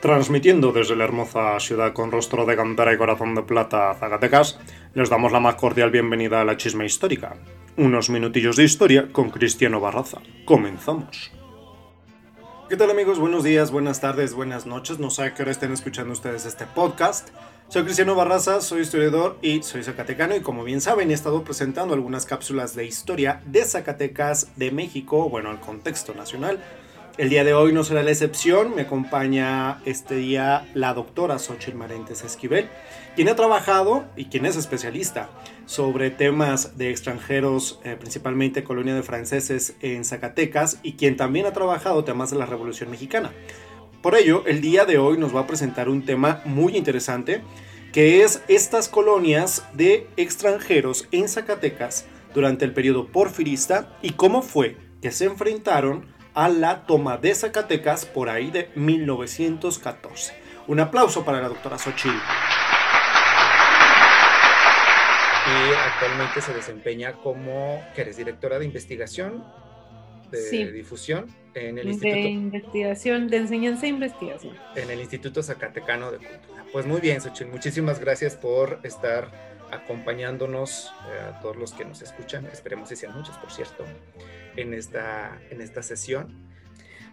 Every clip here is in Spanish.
Transmitiendo desde la hermosa ciudad con rostro de cantera y corazón de plata, Zacatecas, les damos la más cordial bienvenida a la chisma histórica. Unos minutillos de historia con Cristiano Barraza. Comenzamos. ¿Qué tal amigos? Buenos días, buenas tardes, buenas noches. No sé a qué hora estén escuchando ustedes este podcast. Soy Cristiano Barraza, soy historiador y soy zacatecano y como bien saben he estado presentando algunas cápsulas de historia de Zacatecas, de México, bueno, al contexto nacional el día de hoy no será la excepción, me acompaña este día la doctora Xochitl Marentes Esquivel, quien ha trabajado y quien es especialista sobre temas de extranjeros, eh, principalmente colonia de franceses en Zacatecas, y quien también ha trabajado temas de la Revolución Mexicana. Por ello, el día de hoy nos va a presentar un tema muy interesante, que es estas colonias de extranjeros en Zacatecas durante el periodo porfirista y cómo fue que se enfrentaron a la toma de Zacatecas por ahí de 1914. Un aplauso para la doctora Xochitl. Y actualmente se desempeña como, que eres directora de investigación, de difusión en el Instituto. De investigación, de enseñanza e investigación. En el Instituto Zacatecano de Cultura. Pues muy bien, Xochitl, muchísimas gracias por estar acompañándonos eh, a todos los que nos escuchan. Esperemos que sean muchos, por cierto en esta, en esta sesión.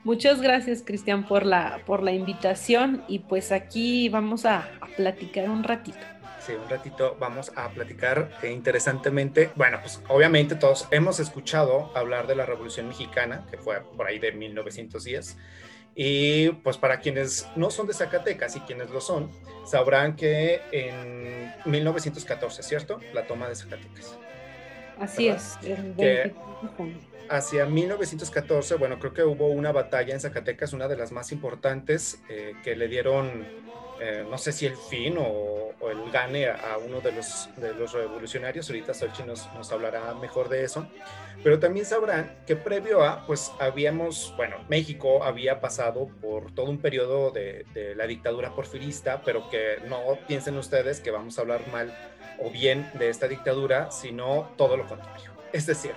Muchas gracias, Cristian, por la, por la invitación y pues aquí vamos a, platicar un ratito. Sí, un ratito vamos a platicar eh, interesantemente. Bueno, pues obviamente todos hemos escuchado hablar de la Revolución Mexicana, que fue por ahí de 1910. Y pues para quienes no son de Zacatecas y quienes lo son, sabrán que en 1914, ¿cierto? La toma de Zacatecas. Así es. Que hacia 1914, bueno, creo que hubo una batalla en Zacatecas, una de las más importantes, eh, que le dieron, eh, no sé si el fin o, el gane a, uno de los, los revolucionarios. Ahorita Solchi nos, nos hablará mejor de eso. Pero también sabrán que previo a, pues habíamos, bueno, México había pasado por todo un periodo de, de la dictadura porfirista, pero que no piensen ustedes que vamos a hablar mal o bien de esta dictadura, sino todo lo contrario. Es decir,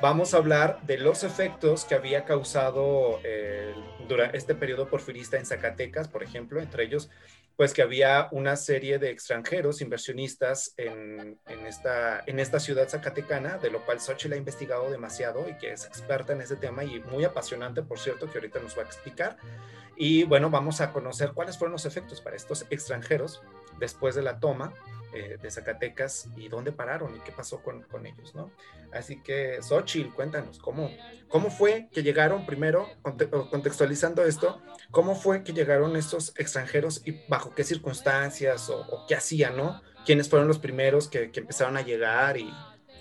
vamos a hablar de los efectos que había causado eh, durante este periodo porfirista en Zacatecas, por ejemplo, entre ellos, pues que había una serie de extranjeros inversionistas en, esta, en esta ciudad zacatecana, de lo cual Xochitl ha investigado demasiado y que es experta en ese tema y muy apasionante, por cierto, que ahorita nos va a explicar. Y bueno, vamos a conocer cuáles fueron los efectos para estos extranjeros después de la toma eh, de Zacatecas y dónde pararon y qué pasó con, con, ellos, ¿no? Así que, Xochitl, cuéntanos, ¿cómo, ¿cómo fue que llegaron primero, contextualizando esto, cómo fue que llegaron estos extranjeros y bajo qué circunstancias o, qué hacían, ¿no? ¿Quiénes fueron los primeros que, que empezaron a llegar? y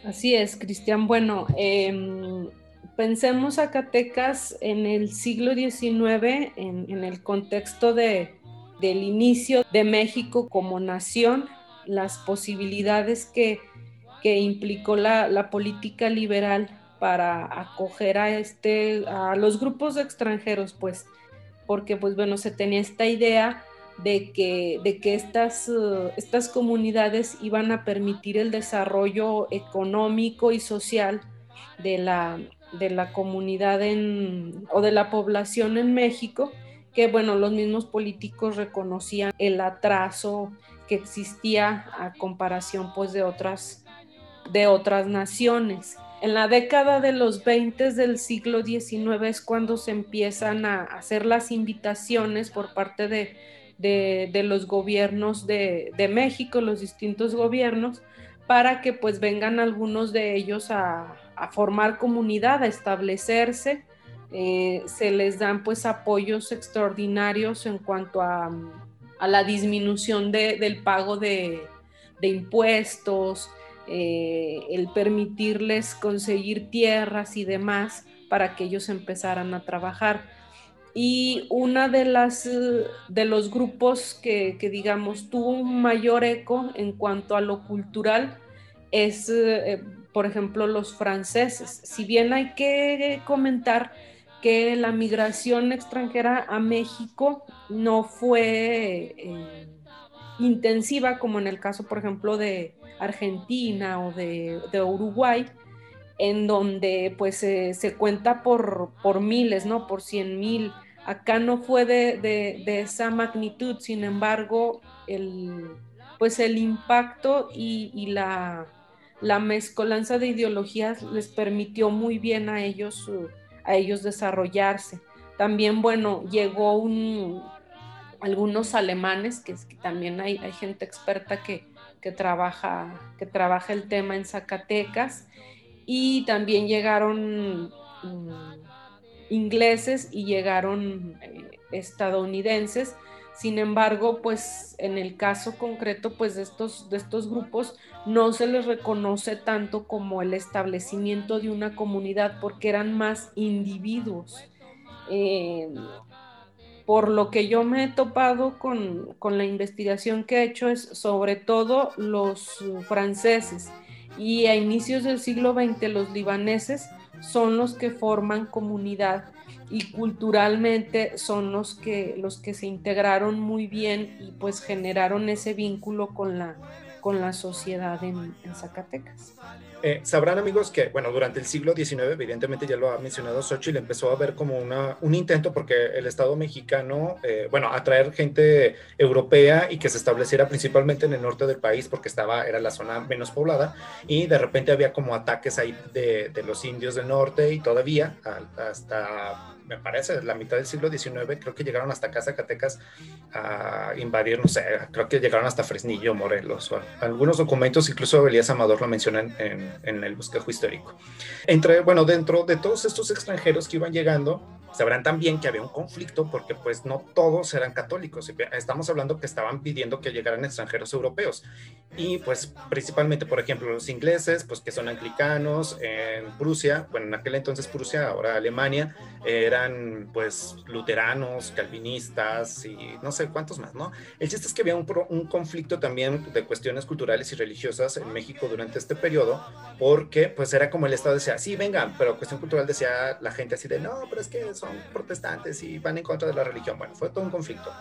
Así es, Cristian. Bueno, eh, pensemos Zacatecas en el siglo XIX, en, en el contexto de, del inicio de México como nación, las posibilidades que, implicó la, política liberal para acoger a, este, a los grupos extranjeros, pues, porque, pues, bueno, se tenía esta idea de que, de que estas, uh, estas comunidades iban a permitir el desarrollo económico y social de la, de la comunidad en, o de la población en México, que bueno, los mismos políticos reconocían el atraso que existía a comparación pues de otras, de otras naciones. En la década de los 20 del siglo XIX es cuando se empiezan a hacer las invitaciones por parte de, de, los gobiernos de, de, México, los distintos gobiernos, para que pues vengan algunos de ellos a, a formar comunidad, a establecerse. Eh, se les dan pues apoyos extraordinarios en cuanto a a la disminución del pago de, impuestos, eh, el permitirles conseguir tierras y demás para que ellos empezaran a trabajar. Y una de las de los grupos que, digamos tuvo un mayor eco en cuanto a lo cultural es, eh, por ejemplo, los franceses. Si bien hay que comentar que la migración extranjera a México no fue eh, intensiva como en el caso, por ejemplo, de Argentina o de, Uruguay, en donde pues se cuenta por, por, miles, ¿no? Por cien mil Acá no fue de, esa magnitud, sin embargo, el, pues el impacto y, la, la, mezcolanza de ideologías les permitió muy bien a ellos, a ellos desarrollarse. También, bueno, llegó un, algunos alemanes, que, que también hay, hay, gente experta que, que, trabaja, que trabaja el tema en Zacatecas, y también llegaron mm, ingleses y llegaron eh, estadounidenses. Sin embargo, pues en el caso concreto, pues de estos, de estos grupos no se les reconoce tanto como el establecimiento de una comunidad porque eran más individuos. Eh, por lo que yo me he topado con, la investigación que he hecho es sobre todo los franceses y a inicios del siglo XX los libaneses son los que forman comunidad y culturalmente son los que, los que se integraron muy bien y pues generaron ese vínculo con la, con la sociedad en, Zacatecas. Eh, sabrán amigos que, bueno, durante el siglo XIX, evidentemente ya lo ha mencionado Xochitl, empezó a ver como una, un intento porque el Estado mexicano, eh, bueno, atraer gente europea y que se estableciera principalmente en el norte del país porque estaba, era la zona menos poblada y de repente había como ataques ahí de, de los indios del norte y todavía hasta me parece, la mitad del siglo XIX, creo que llegaron hasta acá Zacatecas a invadir, no sé, creo que llegaron hasta Fresnillo, Morelos. algunos documentos, incluso Elías Amador lo menciona en, en el bosquejo histórico. Entre, bueno, dentro de todos estos extranjeros que iban llegando, Sabrán también que había un conflicto porque pues no todos eran católicos. Estamos hablando que estaban pidiendo que llegaran extranjeros europeos. Y pues principalmente, por ejemplo, los ingleses, pues que son anglicanos, en Prusia, bueno, en aquel entonces Prusia, ahora Alemania, eran pues luteranos, calvinistas y no sé cuántos más, ¿no? El chiste es que había un, un conflicto también de cuestiones culturales y religiosas en México durante este periodo porque pues era como el Estado decía, sí, vengan, pero cuestión cultural decía la gente así de, no, pero es que son protestantes y van en contra de la religión. Bueno, fue todo un conflicto.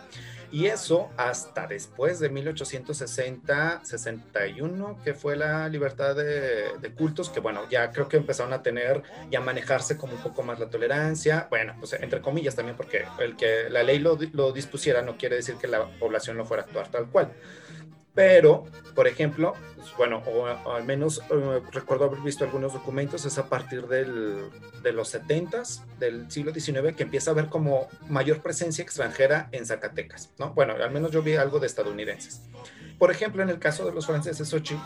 Y eso hasta después de 1860-61, que fue la libertad de, cultos, que bueno, ya creo que empezaron a tener y a manejarse como un poco más la tolerancia. Bueno, pues entre comillas también, porque el que la ley lo, lo dispusiera no quiere decir que la población no fuera a actuar tal cual pero, por ejemplo, pues, bueno, o, al menos eh, recuerdo haber visto algunos documentos, es a partir del, de los 70 del siglo XIX que empieza a haber como mayor presencia extranjera en Zacatecas, ¿no? Bueno, al menos yo vi algo de estadounidenses. Por ejemplo, en el caso de los franceses Sochi,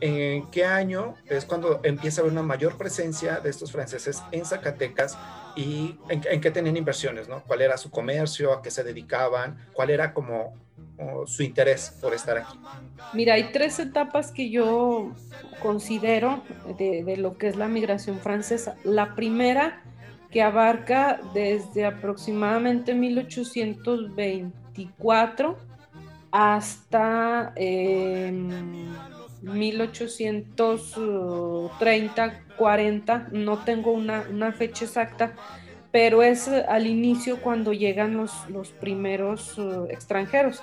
¿en qué año es cuando empieza a haber una mayor presencia de estos franceses en Zacatecas y en, en qué tenían inversiones, ¿no? ¿Cuál era su comercio, a qué se dedicaban, cuál era como su interés por estar aquí? Mira, hay tres etapas que yo considero de, lo que es la migración francesa. La primera, que abarca desde aproximadamente 1824 hasta 1830, em, 40, no tengo una, fecha exacta, pero es al inicio cuando llegan los, primeros uh, extranjeros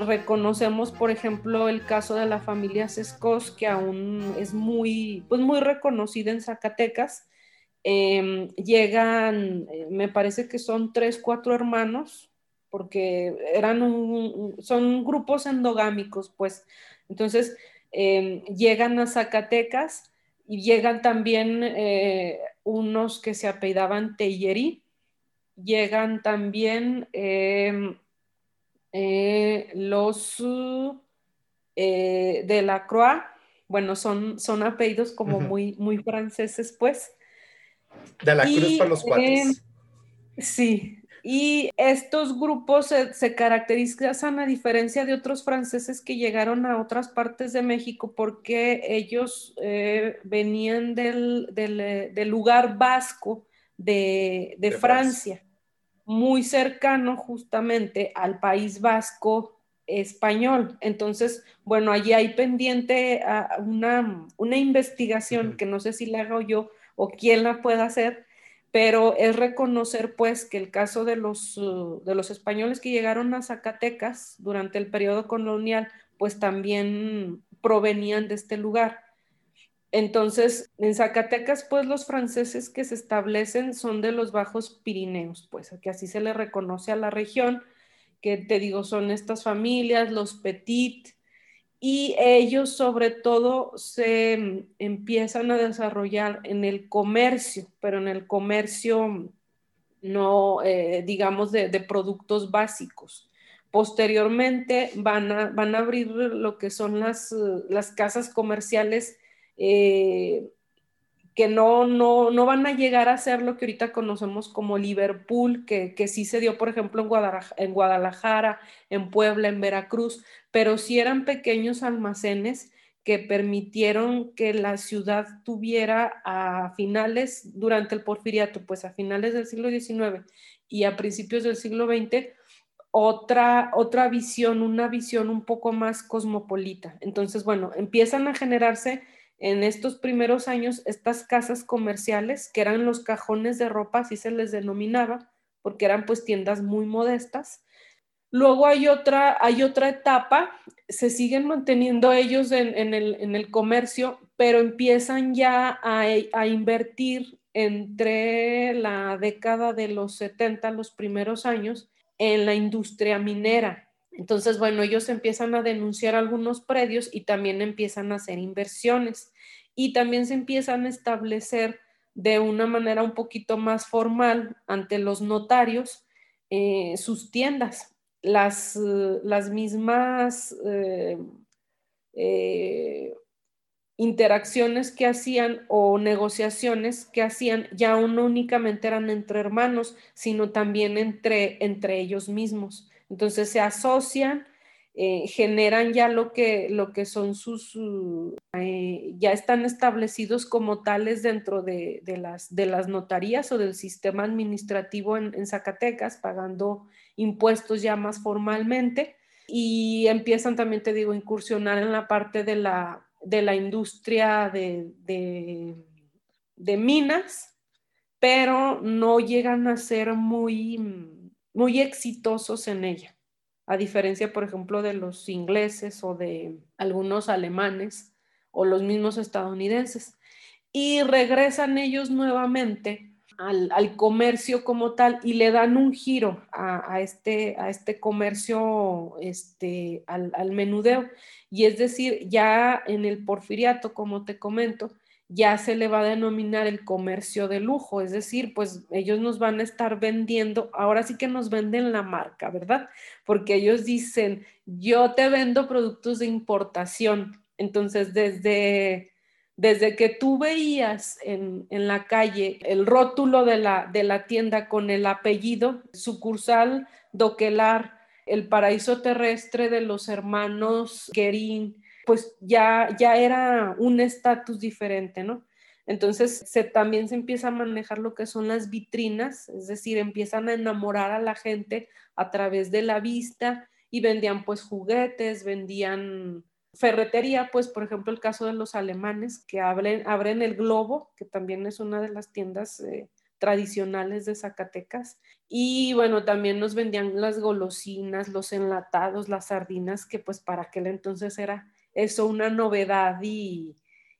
reconocemos, por ejemplo, el caso de la familia Sescos, que aún es muy, pues muy reconocida en Zacatecas. Em, llegan, eh, me parece que son tres, cuatro hermanos, porque eran son grupos endogámicos, pues. Entonces, em, llegan a Zacatecas y llegan también eh, unos que se apellidaban Teyeri, llegan también em, eh, los eh, de la Croix, bueno, son, son apellidos como muy, muy franceses, pues. De la Cruz para los cuates. Eh, sí, y estos grupos se, caracterizan a diferencia de otros franceses que llegaron a otras partes de México porque ellos venían del, lugar vasco de, Francia muy cercano justamente al País Vasco español. Entonces, bueno, allí hay pendiente ah, una, una investigación que no sé si la hago yo o quién la pueda hacer, pero es reconocer pues que el caso de los, uh, de los españoles que llegaron a Zacatecas durante el periodo colonial, pues también provenían de este lugar. Entonces, en Zacatecas, pues los franceses que se establecen son de los Bajos Pirineos, pues que así se le reconoce a la región, que te digo, son estas familias, los Petit, y ellos sobre todo se empiezan a desarrollar en el comercio, pero en el comercio no, eh, digamos, de, productos básicos. Posteriormente van a, van a abrir lo que son las, las casas comerciales eh, que no, no, no, van a llegar a ser lo que ahorita conocemos como Liverpool, que, que sí se dio, por ejemplo, en Guadalajara, en Guadalajara, en Puebla, en Veracruz, pero sí eran pequeños almacenes que permitieron que la ciudad tuviera a finales, durante el porfiriato, pues a finales del siglo XIX y a principios del siglo XX, otra, otra visión, una visión un poco más cosmopolita. Entonces, bueno, empiezan a generarse en estos primeros años estas casas comerciales, que eran los cajones de ropa, así se les denominaba, porque eran pues tiendas muy modestas. Luego hay otra, hay otra etapa, se siguen manteniendo ellos en, el, comercio, pero empiezan ya a, a, invertir entre la década de los 70, los primeros años, en la industria minera. Entonces, bueno, ellos empiezan a denunciar algunos predios y también empiezan a hacer inversiones y también se empiezan a establecer de una manera un poquito más formal ante los notarios eh, sus tiendas. Las, eh, las mismas eh, interacciones que hacían o negociaciones que hacían ya no únicamente eran entre hermanos, sino también entre, entre ellos mismos. Entonces se asocian, eh, generan ya lo que, lo que son sus, eh, ya están establecidos como tales dentro de, las, de las notarías o del sistema administrativo en, Zacatecas, pagando impuestos ya más formalmente. Y empiezan también, te digo, a incursionar en la parte de la, de la industria de, de, minas, pero no llegan a ser muy muy exitosos en ella, a diferencia, por ejemplo, de los ingleses o de algunos alemanes o los mismos estadounidenses. Y regresan ellos nuevamente al, comercio como tal y le dan un giro a, este, a este comercio, este, al, al menudeo. Y es decir, ya en el porfiriato, como te comento, ya se le va a denominar el comercio de lujo, es decir, pues ellos nos van a estar vendiendo, ahora sí que nos venden la marca, ¿verdad? Porque ellos dicen, yo te vendo productos de importación. Entonces, desde, desde que tú veías en, la calle el rótulo de la, de la tienda con el apellido, sucursal Doquelar, el paraíso terrestre de los hermanos Guerín, pues ya, ya era un estatus diferente, ¿no? Entonces se, también se empieza a manejar lo que son las vitrinas, es decir, empiezan a enamorar a la gente a través de la vista y vendían pues juguetes, vendían ferretería, pues por ejemplo el caso de los alemanes que abren, abren el Globo, que también es una de las tiendas eh, tradicionales de Zacatecas. Y bueno, también nos vendían las golosinas, los enlatados, las sardinas, que pues para aquel entonces era eso una novedad y,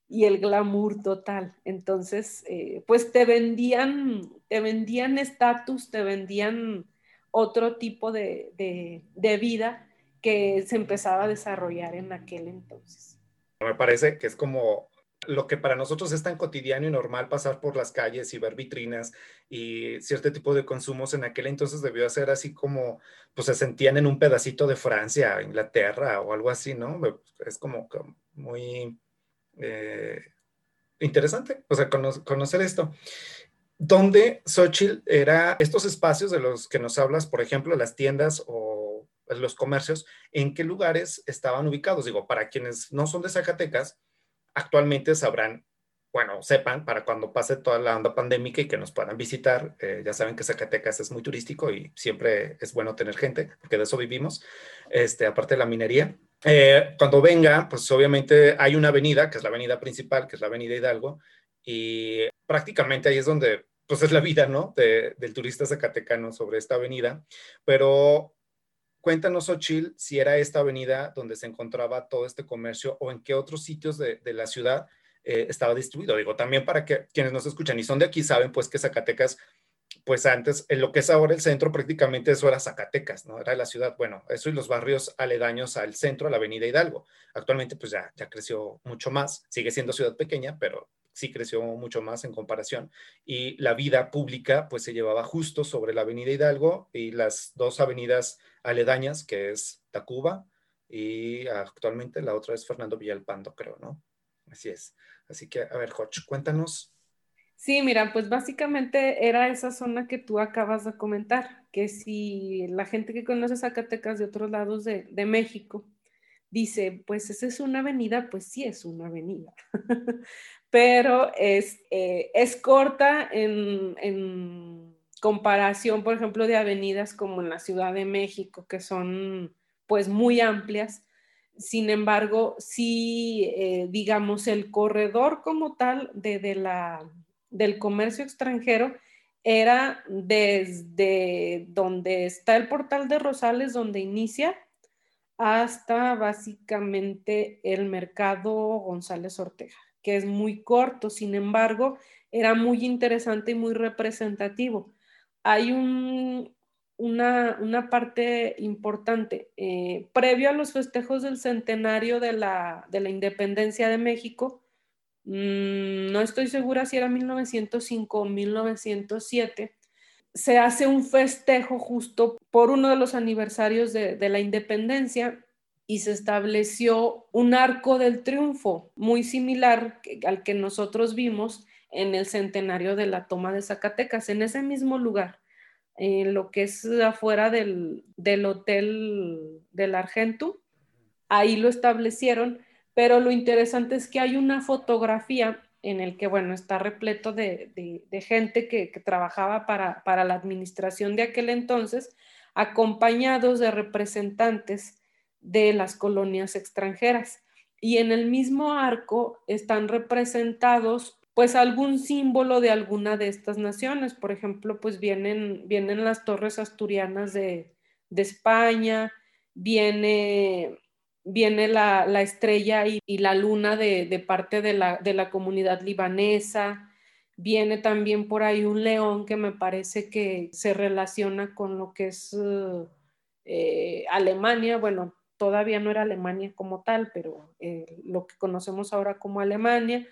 el glamour total. Entonces, eh, pues te vendían, te vendían estatus, te vendían otro tipo de, de, vida que se empezaba a desarrollar en aquel entonces. Me parece que es como lo que para nosotros es tan cotidiano y normal pasar por las calles y ver vitrinas y cierto tipo de consumos en aquel entonces debió ser así como, pues se sentían en un pedacito de Francia, Inglaterra o algo así, ¿no? Es como, muy eh, interesante, o sea, conocer esto. Donde Xochitl era estos espacios de los que nos hablas, por ejemplo, las tiendas o los comercios, ¿en qué lugares estaban ubicados? Digo, para quienes no son de Zacatecas, actualmente sabrán, bueno, sepan para cuando pase toda la onda pandémica y que nos puedan visitar. Eh, ya saben que Zacatecas es muy turístico y siempre es bueno tener gente, porque de eso vivimos, este, aparte de la minería. Eh, cuando venga, pues obviamente hay una avenida, que es la avenida principal, que es la avenida Hidalgo, y prácticamente ahí es donde, pues es la vida, ¿no? del turista zacatecano sobre esta avenida, pero Cuéntanos, Ochil, si era esta avenida donde se encontraba todo este comercio o en qué otros sitios de, la ciudad eh, estaba distribuido. Digo, también para que quienes nos escuchan y son de aquí saben pues que Zacatecas pues antes, en lo que es ahora el centro, prácticamente eso era Zacatecas, ¿no? Era la ciudad, bueno, eso y los barrios aledaños al centro, a la avenida Hidalgo. Actualmente, pues ya, ya creció mucho más, sigue siendo ciudad pequeña, pero sí creció mucho más en comparación. Y la vida pública, pues se llevaba justo sobre la avenida Hidalgo y las dos avenidas aledañas, que es Tacuba y actualmente la otra es Fernando Villalpando, creo, ¿no? Así es. Así que, a ver, Joch, cuéntanos Sí, mira, pues básicamente era esa zona que tú acabas de comentar, que si la gente que conoce Zacatecas de otros lados de, México dice, pues esa es una avenida, pues sí es una avenida, pero es, eh, es corta en, en, comparación, por ejemplo, de avenidas como en la Ciudad de México, que son pues muy amplias. Sin embargo, sí, eh, digamos, el corredor como tal de, la del comercio extranjero era desde donde está el portal de Rosales, donde inicia, hasta básicamente el mercado González Ortega, que es muy corto, sin embargo, era muy interesante y muy representativo. Hay una, parte importante. Eh, previo a los festejos del centenario de la, de la independencia de México, Mm, no estoy segura si era 1905 o 1907, se hace un festejo justo por uno de los aniversarios de, la independencia y se estableció un arco del triunfo muy similar al que nosotros vimos en el centenario de la toma de Zacatecas, en ese mismo lugar, en lo que es afuera del, del hotel del Argento. Ahí lo establecieron pero lo interesante es que hay una fotografía en el que, bueno, está repleto de, gente que, trabajaba para, para, la administración de aquel entonces, acompañados de representantes de las colonias extranjeras. Y en el mismo arco están representados pues algún símbolo de alguna de estas naciones. Por ejemplo, pues vienen, vienen las torres asturianas de, de España, viene viene la, estrella y, la luna de, parte de la, comunidad libanesa. Viene también por ahí un león que me parece que se relaciona con lo que es eh, Alemania. Bueno, todavía no era Alemania como tal, pero eh, lo que conocemos ahora como Alemania.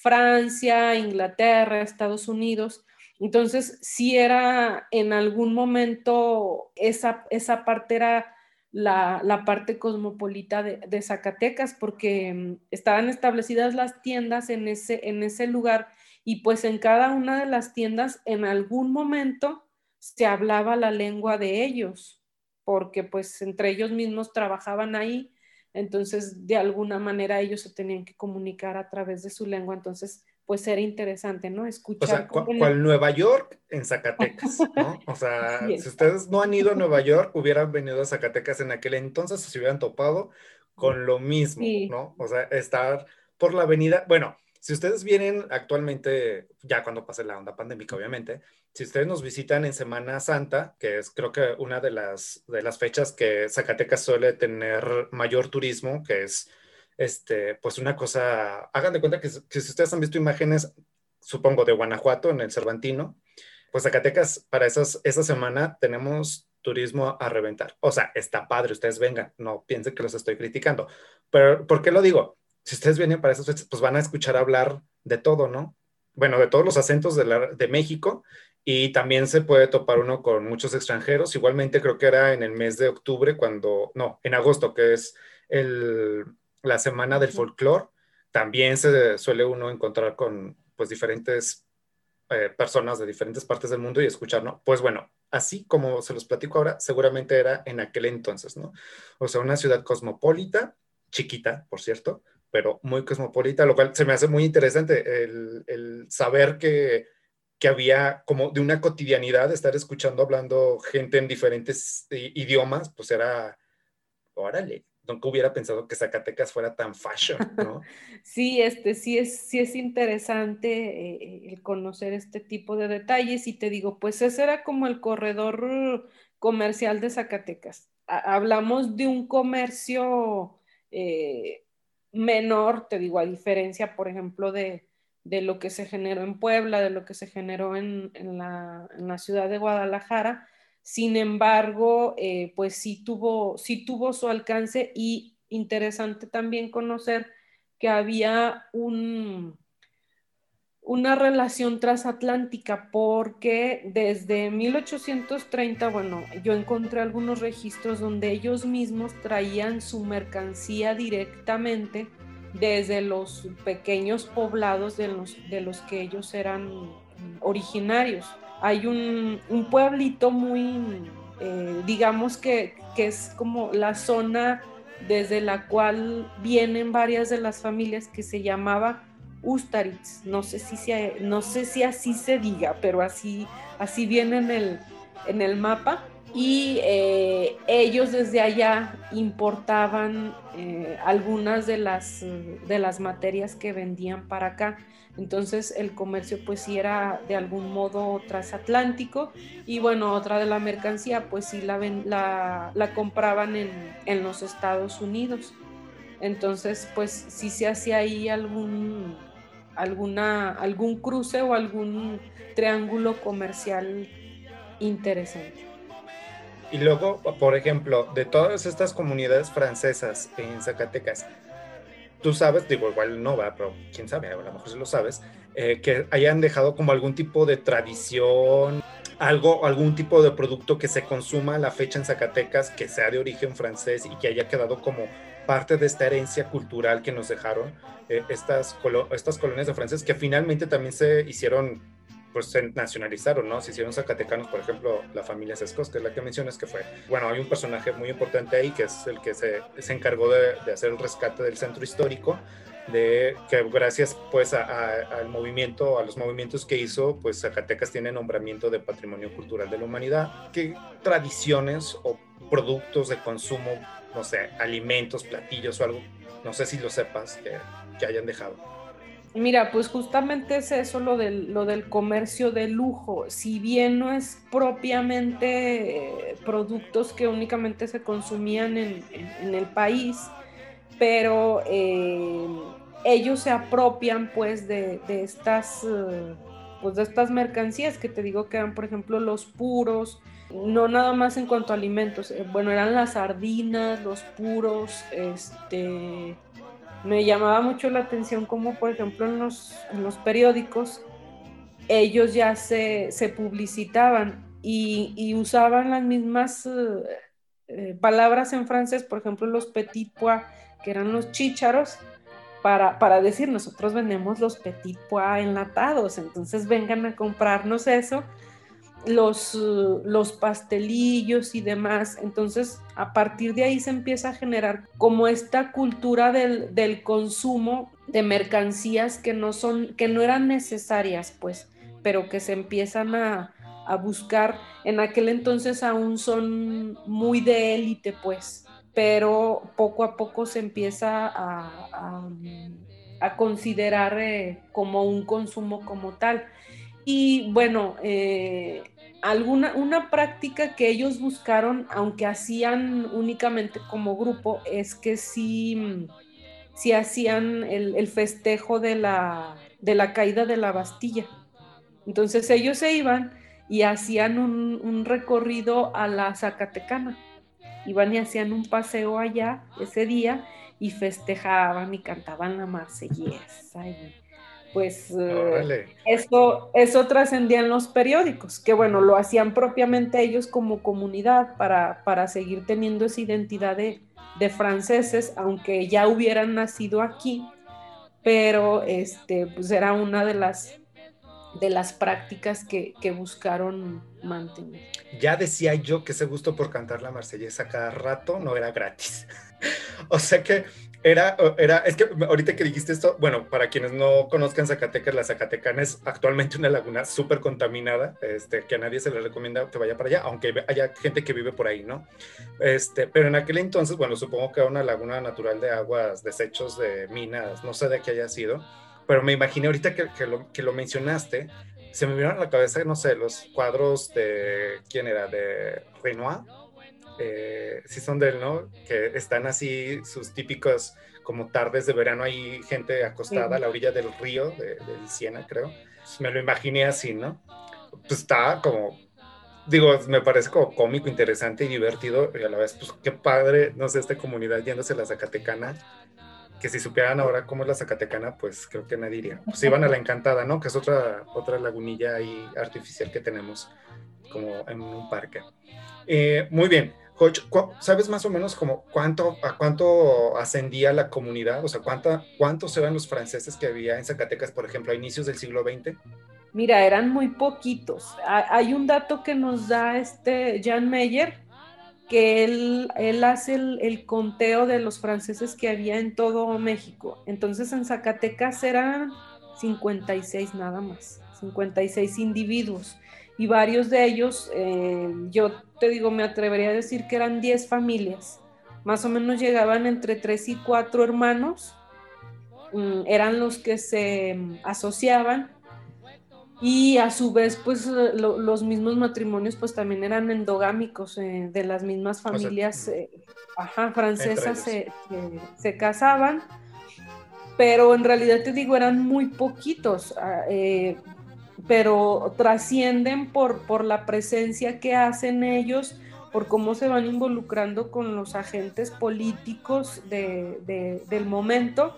Francia, Inglaterra, Estados Unidos. Entonces, si era en algún momento esa, esa parte era la, parte cosmopolita de, Zacatecas, porque mm, estaban establecidas las tiendas en ese, en ese lugar y pues en cada una de las tiendas en algún momento se hablaba la lengua de ellos, porque pues entre ellos mismos trabajaban ahí, entonces de alguna manera ellos se tenían que comunicar a través de su lengua, entonces pues era interesante, ¿no? Escuchar. O sea, cual Nueva York en Zacatecas, ¿no? O sea, si ustedes no han ido a Nueva York, hubieran venido a Zacatecas en aquel entonces, se hubieran topado con lo mismo, ¿no? O sea, estar por la avenida, bueno, si ustedes vienen actualmente, ya cuando pase la onda pandémica, obviamente, si ustedes nos visitan en Semana Santa, que es creo que una de las, de las fechas que Zacatecas suele tener mayor turismo, que es este, pues una cosa, hagan de cuenta que, si ustedes han visto imágenes, supongo, de Guanajuato en el Cervantino, pues Zacatecas para esas, esa semana tenemos turismo a reventar. O sea, está padre, ustedes vengan, no piensen que los estoy criticando. Pero, ¿por qué lo digo? Si ustedes vienen para esas fechas, pues van a escuchar hablar de todo, ¿no? Bueno, de todos los acentos de, de México y también se puede topar uno con muchos extranjeros. Igualmente creo que era en el mes de octubre cuando, no, en agosto, que es el, la semana del folclore, también se suele uno encontrar con pues diferentes eh, personas de diferentes partes del mundo y escuchar, ¿no? Pues bueno, así como se los platico ahora, seguramente era en aquel entonces, ¿no? O sea, una ciudad cosmopolita, chiquita, por cierto, pero muy cosmopolita, lo cual se me hace muy interesante el, el saber que, que había como de una cotidianidad, estar escuchando, hablando gente en diferentes idiomas, pues era, órale, nunca hubiera pensado que Zacatecas fuera tan fashion, ¿no? sí, este, sí es, sí es interesante eh, el conocer este tipo de detalles y te digo, pues ese era como el corredor comercial de Zacatecas. hablamos de un comercio, eh, menor, te digo, a diferencia, por ejemplo, de, lo que se generó en Puebla, de lo que se generó en, la, ciudad de Guadalajara. Sin embargo, eh, pues sí tuvo, sí tuvo su alcance y interesante también conocer que había un, una relación transatlántica porque desde 1830, bueno, yo encontré algunos registros donde ellos mismos traían su mercancía directamente desde los pequeños poblados de los, de los que ellos eran originarios. Hay un, pueblito muy, eh, digamos que, que es como la zona desde la cual vienen varias de las familias que se llamaba Ustaritz, no sé si, no sé si así se diga, pero así, así viene en el, en el mapa. Y eh, ellos desde allá importaban eh, algunas de las, de las materias que vendían para acá. Entonces el comercio pues sí era de algún modo transatlántico y bueno, otra de la mercancía pues sí la, la, la compraban en, en los Estados Unidos. Entonces pues sí se hacía ahí algún alguna, algún cruce o algún triángulo comercial interesante. Y luego, por ejemplo, de todas estas comunidades francesas en Zacatecas, tú sabes, digo, igual no va, pero quién sabe, a lo mejor si lo sabes, eh, que hayan dejado como algún tipo de tradición, algo, algún tipo de producto que se consuma a la fecha en Zacatecas, que sea de origen francés y que haya quedado como parte de esta herencia cultural que nos dejaron eh, estas, estas colonias de franceses que finalmente también se hicieron, pues se nacionalizaron, ¿no? Se hicieron zacatecanos, por ejemplo, la familia Sescos, que es la que mencionas, que fue, bueno, hay un personaje muy importante ahí, que es el que se, se encargó de, de hacer el rescate del centro histórico, de que gracias pues al movimiento, a los movimientos que hizo, pues Zacatecas tiene nombramiento de Patrimonio Cultural de la Humanidad. ¿Qué tradiciones o productos de consumo no sé, alimentos, platillos o algo, no sé si lo sepas, que, hayan dejado. Mira, pues justamente es eso lo del, lo del comercio de lujo. Si bien no es propiamente eh, productos que únicamente se consumían en, el país, pero eh, ellos se apropian pues de, estas, eh, pues de estas mercancías que te digo que eran, por ejemplo, los puros, no nada más en cuanto a alimentos, bueno, eran las sardinas, los puros, este, me llamaba mucho la atención como por ejemplo en los, periódicos ellos ya se, publicitaban y, usaban las mismas eh, eh, palabras en francés, por ejemplo los petit pois, que eran los chícharos, para, para decir nosotros vendemos los petit pois enlatados, entonces vengan a comprarnos eso los, los pastelillos y demás. Entonces, a partir de ahí se empieza a generar como esta cultura del, del, consumo de mercancías que no son, que no eran necesarias, pues, pero que se empiezan a, a buscar. En aquel entonces aún son muy de élite, pues, pero poco a poco se empieza a, a, considerar eh, como un consumo como tal. Y bueno, eh, alguna, una práctica que ellos buscaron, aunque hacían únicamente como grupo, es que sí, sí hacían el, festejo de la, de la caída de la Bastilla. Entonces ellos se iban y hacían un, recorrido a la Zacatecana. Iban y hacían un paseo allá ese día y festejaban y cantaban la marsellesa pues eh, eso, eso trascendía en los periódicos, que bueno, lo hacían propiamente ellos como comunidad para, para seguir teniendo esa identidad de, franceses, aunque ya hubieran nacido aquí, pero este, pues era una de las, de las prácticas que, que buscaron mantener. Ya decía yo que ese gusto por cantar la marsellesa cada rato no era gratis. o sea que era, era, es que ahorita que dijiste esto, bueno, para quienes no conozcan Zacatecas, la Zacatecana es actualmente una laguna súper contaminada, este, que a nadie se le recomienda que vaya para allá, aunque haya gente que vive por ahí, ¿no? Este, pero en aquel entonces, bueno, supongo que era una laguna natural de aguas, desechos de minas, no sé de qué haya sido, pero me imaginé ahorita que, que, lo, que lo mencionaste, se me vieron a la cabeza, no sé, los cuadros de, ¿quién era? De Renoir eh, sí son de él, ¿no? Que están así sus típicos como tardes de verano, hay gente acostada a la orilla del río, de, del Siena, creo. Me lo imaginé así, ¿no? Pues está como, digo, me parece como cómico, interesante y divertido, y a la vez, pues qué padre, no sé, esta comunidad yéndose a la Zacatecana, que si supieran ahora cómo es la Zacatecana, pues creo que nadie iría. Pues iban a la Encantada, ¿no? Que es otra, otra lagunilla ahí artificial que tenemos como en un parque. Eh, muy bien, Coach, ¿sabes más o menos como cuánto, a cuánto ascendía la comunidad? O sea, ¿cuánta, ¿cuántos eran los franceses que había en Zacatecas, por ejemplo, a inicios del siglo XX? Mira, eran muy poquitos. Hay un dato que nos da este Jan Meyer, que él, él hace el, el, conteo de los franceses que había en todo México. Entonces en Zacatecas eran 56 nada más, 56 individuos y varios de ellos, eh, yo te digo, me atrevería a decir que eran 10 familias, más o menos llegaban entre 3 y 4 hermanos, mm, eran los que se mm, asociaban. Y a su vez pues los mismos matrimonios pues también eran endogámicos eh, de las mismas familias eh, francesas se, se, casaban. Pero en realidad te digo eran muy poquitos ah, pero trascienden por, por la presencia que hacen ellos, por cómo se van involucrando con los agentes políticos de, del momento.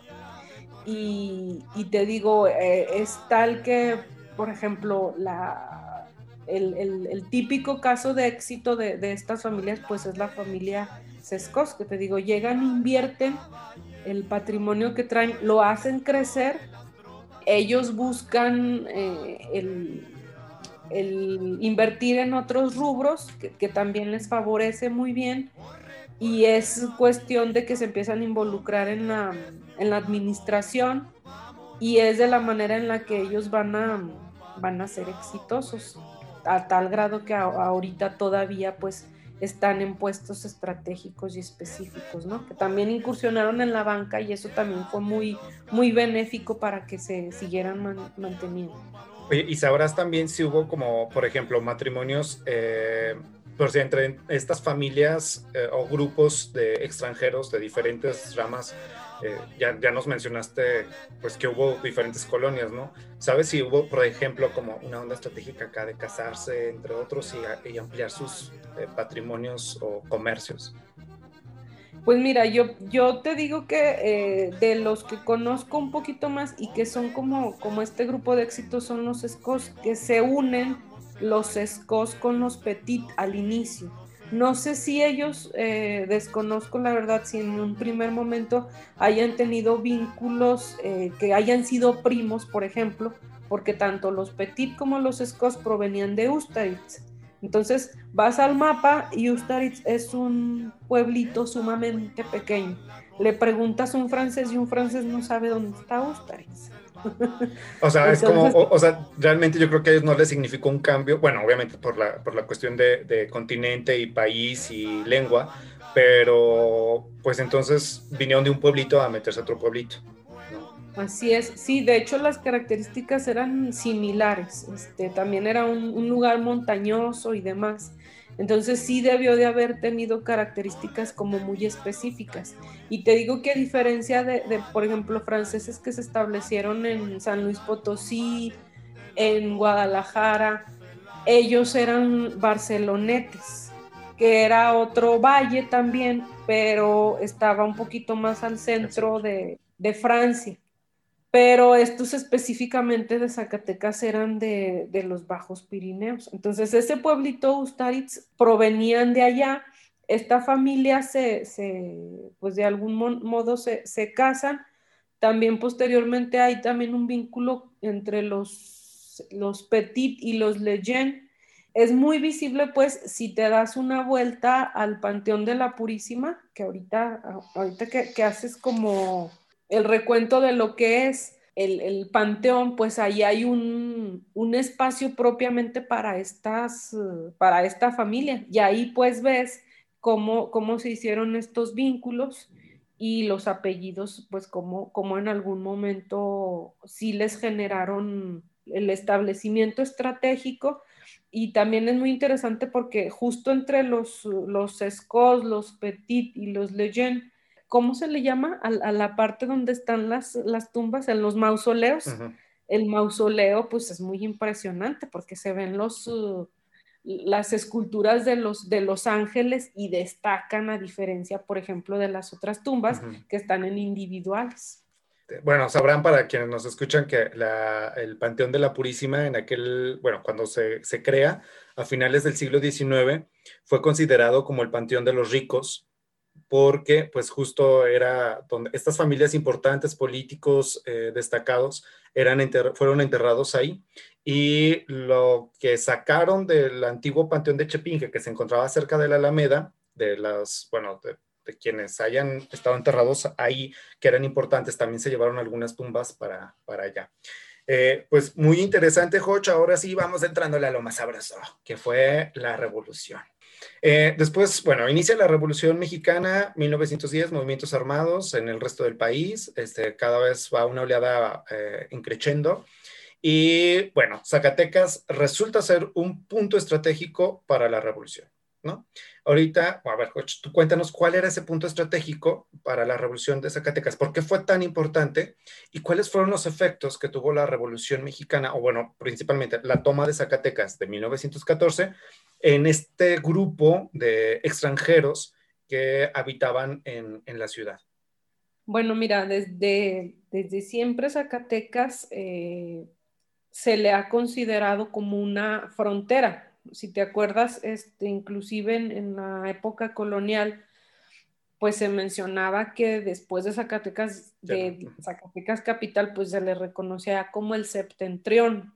Y, te digo, eh, es tal que, por ejemplo, la, el, el, típico caso de éxito de, de, estas familias, pues es la familia Sescos, que te digo, llegan, invierten el patrimonio que traen, lo hacen crecer ellos buscan eh, el, invertir en otros rubros que, también les favorece muy bien. Y es cuestión de que se empiezan a involucrar en la, administración y es de la manera en la que ellos van a, van a ser exitosos a tal grado que ahorita todavía pues están en puestos estratégicos y específicos, ¿no? Que también incursionaron en la banca y eso también fue muy, muy benéfico para que se siguieran manteniendo. Oye, y sabrás también si hubo como, por ejemplo, matrimonios, eh, por si entre estas familias eh, o grupos de extranjeros de diferentes ramas eh, ya, ya, nos mencionaste pues que hubo diferentes colonias, ¿no? ¿Sabes si hubo, por ejemplo, como una onda estratégica acá de casarse, entre otros, y, ampliar sus eh, patrimonios o comercios? Pues mira, yo, yo te digo que eh, de los que conozco un poquito más y que son como, como este grupo de éxito son los escos, que se unen los escos con los petit al inicio. No sé si ellos, eh, desconozco la verdad, si en un primer momento hayan tenido vínculos eh, que hayan sido primos, por ejemplo, porque tanto los Petit como los Scos provenían de Ustaritz. Entonces vas al mapa y Ustaritz es un pueblito sumamente pequeño. Le preguntas a un francés y un francés no sabe dónde está Ustaritz. O sea, es como, o, sea, realmente yo creo que a ellos no les significó un cambio, bueno, obviamente por la, por la cuestión de, continente y país y lengua, pero pues entonces vinieron de un pueblito a meterse a otro pueblito. Así es, sí, de hecho las características eran similares, este, también era un lugar montañoso y demás. Entonces sí debió de haber tenido características como muy específicas. Y te digo que a diferencia de, por ejemplo, franceses que se establecieron en San Luis Potosí, en Guadalajara, ellos eran barcelonetes, que era otro valle también, pero estaba un poquito más al centro de, de Francia pero estos específicamente de Zacatecas eran de, los Bajos Pirineos. Entonces, ese pueblito Ustaritz provenían de allá. Esta familia se, pues de algún modo se, casan. También posteriormente hay también un vínculo entre los, los Petit y los Leyen. Es muy visible, pues, si te das una vuelta al Panteón de la Purísima, que ahorita, ahorita que haces como el recuento de lo que es el, panteón, pues ahí hay un, espacio propiamente para, estas, para esta familia. Y ahí pues ves cómo, cómo se hicieron estos vínculos y los apellidos, pues como, como en algún momento sí les generaron el establecimiento estratégico, Y también es muy interesante porque justo entre los, los Escos, los Petit y los Lejeune, ¿cómo se le llama? A, la parte donde están las, las tumbas, en los mausoleos. El mausoleo, pues es muy impresionante porque se ven los, uh, las esculturas de los, de los ángeles y destacan a diferencia, por ejemplo, de las otras tumbas que están en individuales. Bueno, sabrán para quienes nos escuchan que el Panteón de la Purísima en aquel, bueno, cuando se, se crea a finales del siglo XIX, fue considerado como el Panteón de los ricos, porque pues justo era donde estas familias importantes, políticos eh, destacados, eran fueron enterrados ahí y lo que sacaron del antiguo panteón de Chepinge, que se encontraba cerca de la Alameda, de las, bueno, de, quienes hayan estado enterrados ahí, que eran importantes, también se llevaron algunas tumbas para, para allá. Eh, pues muy interesante, Joch. Ahora sí vamos entrándole a lo más sabroso, que fue la revolución. Eh, después, bueno, inicia la Revolución Mexicana, 1910, movimientos armados en el resto del país, este, cada vez va una oleada eh, increciendo. Y bueno, Zacatecas resulta ser un punto estratégico para la revolución, ¿no? Ahorita, a ver, tú cuéntanos cuál era ese punto estratégico para la revolución de Zacatecas, por qué fue tan importante y cuáles fueron los efectos que tuvo la revolución mexicana, o bueno, principalmente la toma de Zacatecas de 1914 en este grupo de extranjeros que habitaban en, la ciudad. Bueno, mira, desde, desde siempre Zacatecas eh, se le ha considerado como una frontera. Si te acuerdas, este, inclusive en, la época colonial, pues se mencionaba que después de Zacatecas, de Zacatecas capital, pues se le reconocía como el septentrión.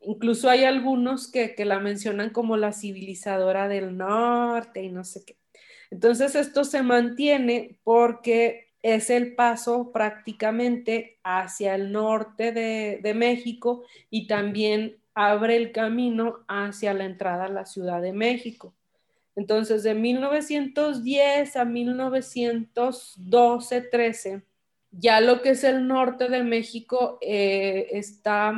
Incluso hay algunos que, que la mencionan como la civilizadora del norte y no sé qué. Entonces esto se mantiene porque es el paso prácticamente hacia el norte de, México y también abre el camino hacia la entrada a la Ciudad de México. Entonces, de 1910 a 1912, 13, ya lo que es el norte de México eh, está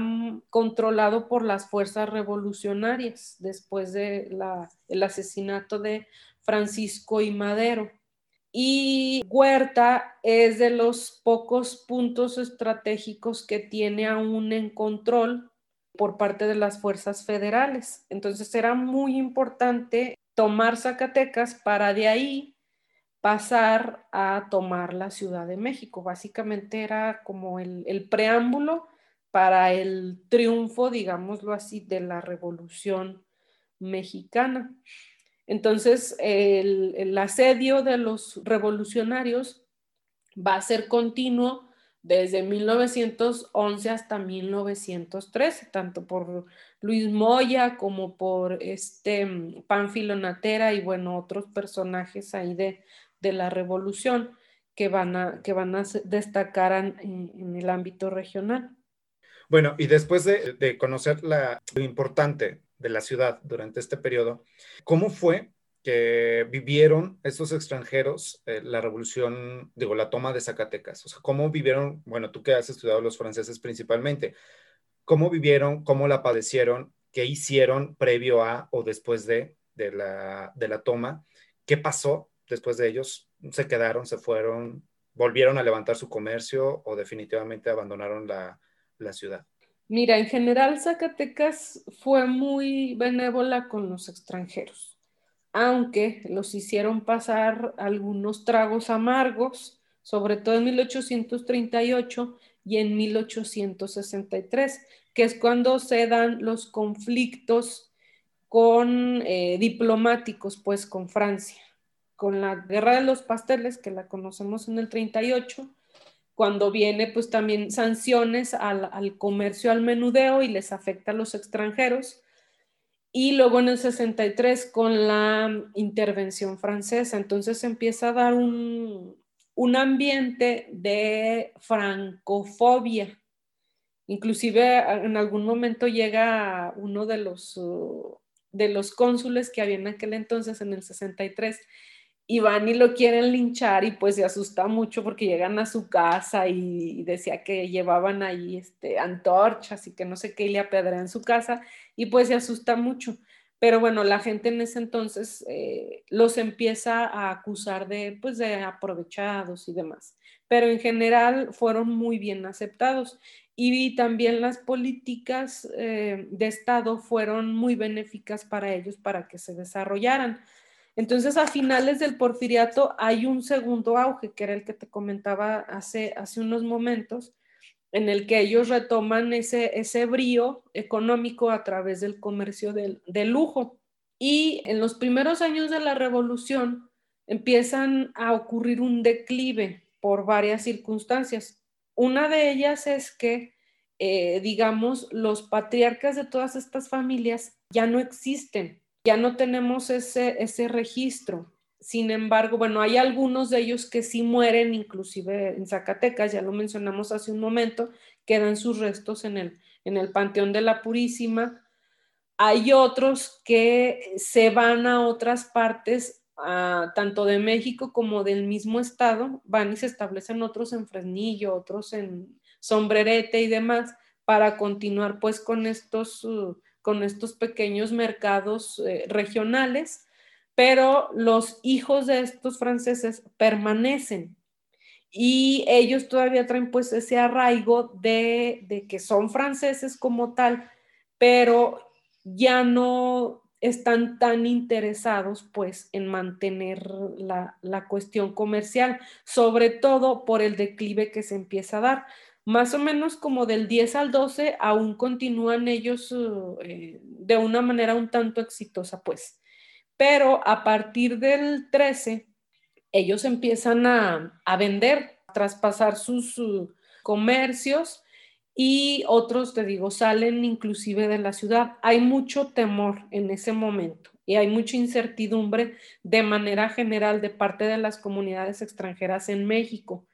controlado por las fuerzas revolucionarias después del asesinato de Francisco y Madero y Huerta es de los pocos puntos estratégicos que tiene aún en control por parte de las fuerzas federales. Entonces era muy importante tomar Zacatecas para de ahí pasar a tomar la Ciudad de México. Básicamente era como el, preámbulo para el triunfo, digámoslo así, de la Revolución Mexicana. Entonces, el, asedio de los revolucionarios va a ser continuo desde 1911 hasta 1913, tanto por Luis Moya como por este mm, Pánfilo Natera y bueno, otros personajes ahí de, la revolución que van a, que van a destacar en, el ámbito regional. Bueno, y después de, de conocer la, lo importante de la ciudad durante este periodo. ¿Cómo fue vivieron estos extranjeros eh, la revolución, digo, la toma de Zacatecas? O sea, ¿cómo vivieron, bueno, tú que has estudiado los franceses principalmente, cómo vivieron, cómo la padecieron, qué hicieron previo a o después de, de, la, de la toma? ¿Qué pasó después de ellos? ¿Se quedaron, se fueron, volvieron a levantar su comercio o definitivamente abandonaron la, la ciudad? Mira, en general Zacatecas fue muy benévola con los extranjeros, aunque los hicieron pasar algunos tragos amargos, sobre todo en 1838 y en 1863, que es cuando se dan los conflictos con eh, diplomáticos, pues con Francia, con la guerra de los pasteles, que la conocemos en el 38, cuando viene pues también sanciones al, comercio al menudeo y les afecta a los extranjeros. Y luego en el 63 con la intervención francesa, entonces empieza a dar un, ambiente de francofobia. Inclusive en algún momento llega uno de los, de los cónsules que había en aquel entonces, en el 63, y van y lo quieren linchar y pues se asusta mucho porque llegan a su casa y, decía que llevaban ahí este, antorchas y que no sé qué y le apedrean su casa y pues se asusta mucho. Pero bueno, la gente en ese entonces eh, los empieza a acusar de, pues, de aprovechados y demás. Pero en general fueron muy bien aceptados y también las políticas eh, de Estado fueron muy benéficas para ellos para que se desarrollaran entonces, a finales del porfiriato hay un segundo auge, que era el que te comentaba hace, hace unos momentos, en el que ellos retoman ese, ese brío económico a través del comercio del, lujo. Y en los primeros años de la revolución empiezan a ocurrir un declive por varias circunstancias. Una de ellas es que, eh, digamos, los patriarcas de todas estas familias ya no existen ya no tenemos ese, ese registro. Sin embargo, bueno, hay algunos de ellos que sí mueren, inclusive en Zacatecas, ya lo mencionamos hace un momento, quedan sus restos en el, en el Panteón de la Purísima. Hay otros que se van a otras partes, tanto de México como del mismo estado, van y se establecen otros en Fresnillo, otros en Sombrerete y demás, para continuar pues con estos... Uh, con estos pequeños mercados eh, regionales, pero los hijos de estos franceses permanecen. Y ellos todavía traen pues ese arraigo de, de que son franceses como tal, pero ya no están tan interesados pues en mantener la, la, cuestión comercial, sobre todo por el declive que se empieza a dar más o menos como del 10 al 12 aún continúan ellos eh, de una manera un tanto exitosa, pues. Pero a partir del 13, ellos empiezan a, vender, a traspasar sus uh, comercios y otros, te digo, salen inclusive de la ciudad. Hay mucho temor en ese momento y hay mucha incertidumbre de manera general de parte de las comunidades extranjeras en México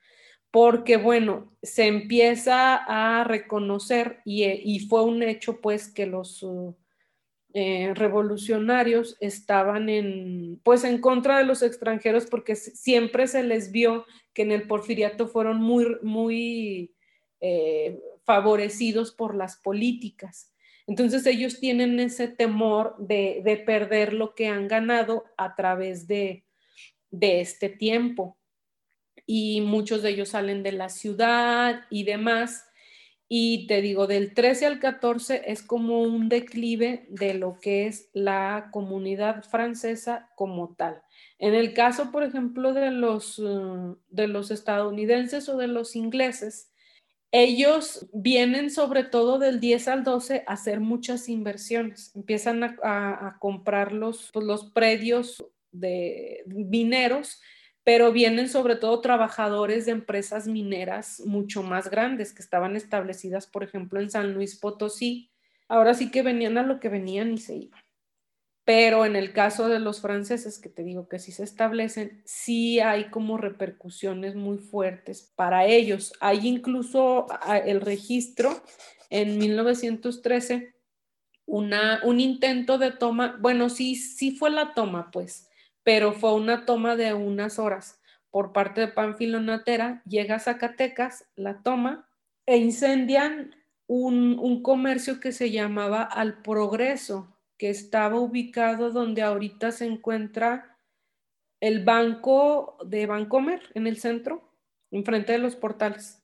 porque bueno, se empieza a reconocer eh, y, fue un hecho pues que los uh, eh, revolucionarios estaban en pues en contra de los extranjeros porque siempre se les vio que en el porfiriato fueron muy, muy eh, favorecidos por las políticas. Entonces ellos tienen ese temor de, perder lo que han ganado a través de este tiempo y muchos de ellos salen de la ciudad y demás. Y te digo, del 13 al 14 es como un declive de lo que es la comunidad francesa como tal. En el caso, por ejemplo, de los, uh, de los estadounidenses o de los ingleses, ellos vienen sobre todo del 10 al 12 a hacer muchas inversiones. Empiezan a, comprar los, pues, los predios de mineros pero vienen sobre todo trabajadores de empresas mineras mucho más grandes que estaban establecidas, por ejemplo, en San Luis Potosí. Ahora sí que venían a lo que venían y se iban. Pero en el caso de los franceses, que te digo que sí se establecen, sí hay como repercusiones muy fuertes para ellos. Hay incluso el registro en 1913, una, un intento de toma, bueno, sí, sí fue la toma, pues, pero fue una toma de unas horas por parte de Panfilo Natera, llega a Zacatecas, la toma e incendian un, comercio que se llamaba Al Progreso, que estaba ubicado donde ahorita se encuentra el banco de Bancomer en el centro, enfrente de los portales,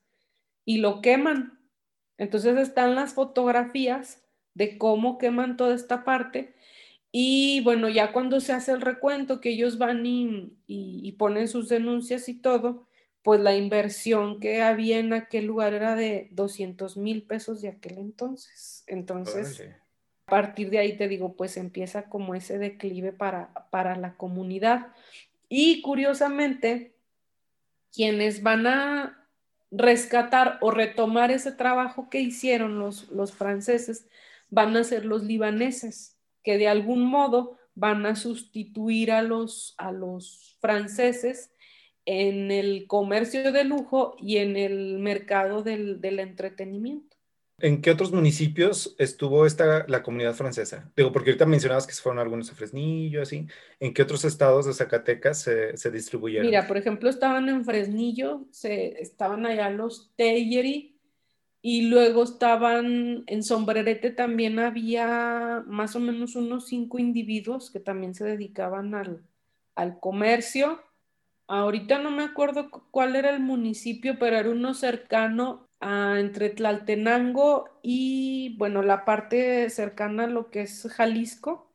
y lo queman. Entonces están las fotografías de cómo queman toda esta parte y bueno, ya cuando se hace el recuento, que ellos van y, ponen sus denuncias y todo, pues la inversión que había en aquel lugar era de 200 mil pesos de aquel entonces. Entonces, a partir de ahí te digo, pues empieza como ese declive para, para la comunidad. Y curiosamente, quienes van a rescatar o retomar ese trabajo que hicieron los, los franceses van a ser los libaneses que de algún modo van a sustituir a los, a los franceses en el comercio de lujo y en el mercado del, entretenimiento. ¿En qué otros municipios estuvo esta, la comunidad francesa? Digo, porque ahorita mencionabas que se fueron algunos a Fresnillo, así. ¿En qué otros estados de Zacatecas se, se distribuyeron? Mira, por ejemplo, estaban en Fresnillo, se, estaban allá los Teyeri, y luego estaban en Sombrerete también había más o menos unos cinco individuos que también se dedicaban al, al comercio. Ahorita no me acuerdo cuál era el municipio, pero era uno cercano entre Tlaltenango y, bueno, la parte cercana a lo que es Jalisco.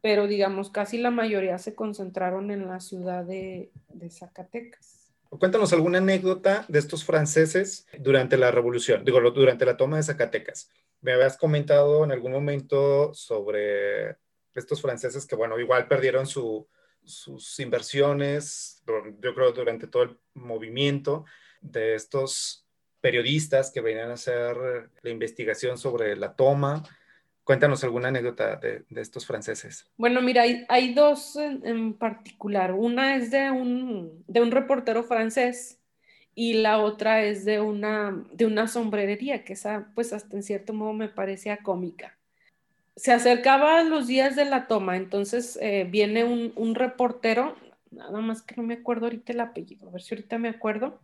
Pero digamos, casi la mayoría se concentraron en la ciudad de, Zacatecas. Cuéntanos alguna anécdota de estos franceses durante la revolución, digo, durante la toma de Zacatecas. Me habías comentado en algún momento sobre estos franceses que, bueno, igual perdieron sus inversiones, yo creo, durante todo el movimiento de estos periodistas que venían a hacer la investigación sobre la toma. Cuéntanos alguna anécdota de, estos franceses. Bueno, mira, hay, dos en, particular. Una es de un, de un reportero francés y la otra es de una, de una sombrerería, que esa pues hasta en cierto modo me parecía cómica. Se acercaba los días de la toma, entonces eh, viene un, reportero, nada más que no me acuerdo ahorita el apellido, a ver si ahorita me acuerdo,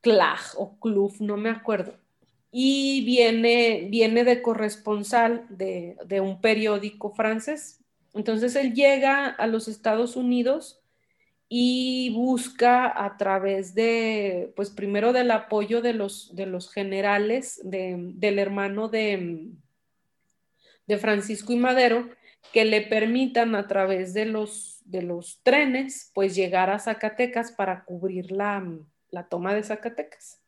Clag o Cluf, no me acuerdo. Y viene, viene de corresponsal de, un periódico francés. Entonces él llega a los Estados Unidos y busca a través de, pues primero del apoyo de los, de los generales, del hermano de, de Francisco y Madero, que le permitan a través de los, de los trenes, pues llegar a Zacatecas para cubrir la, la toma de Zacatecas.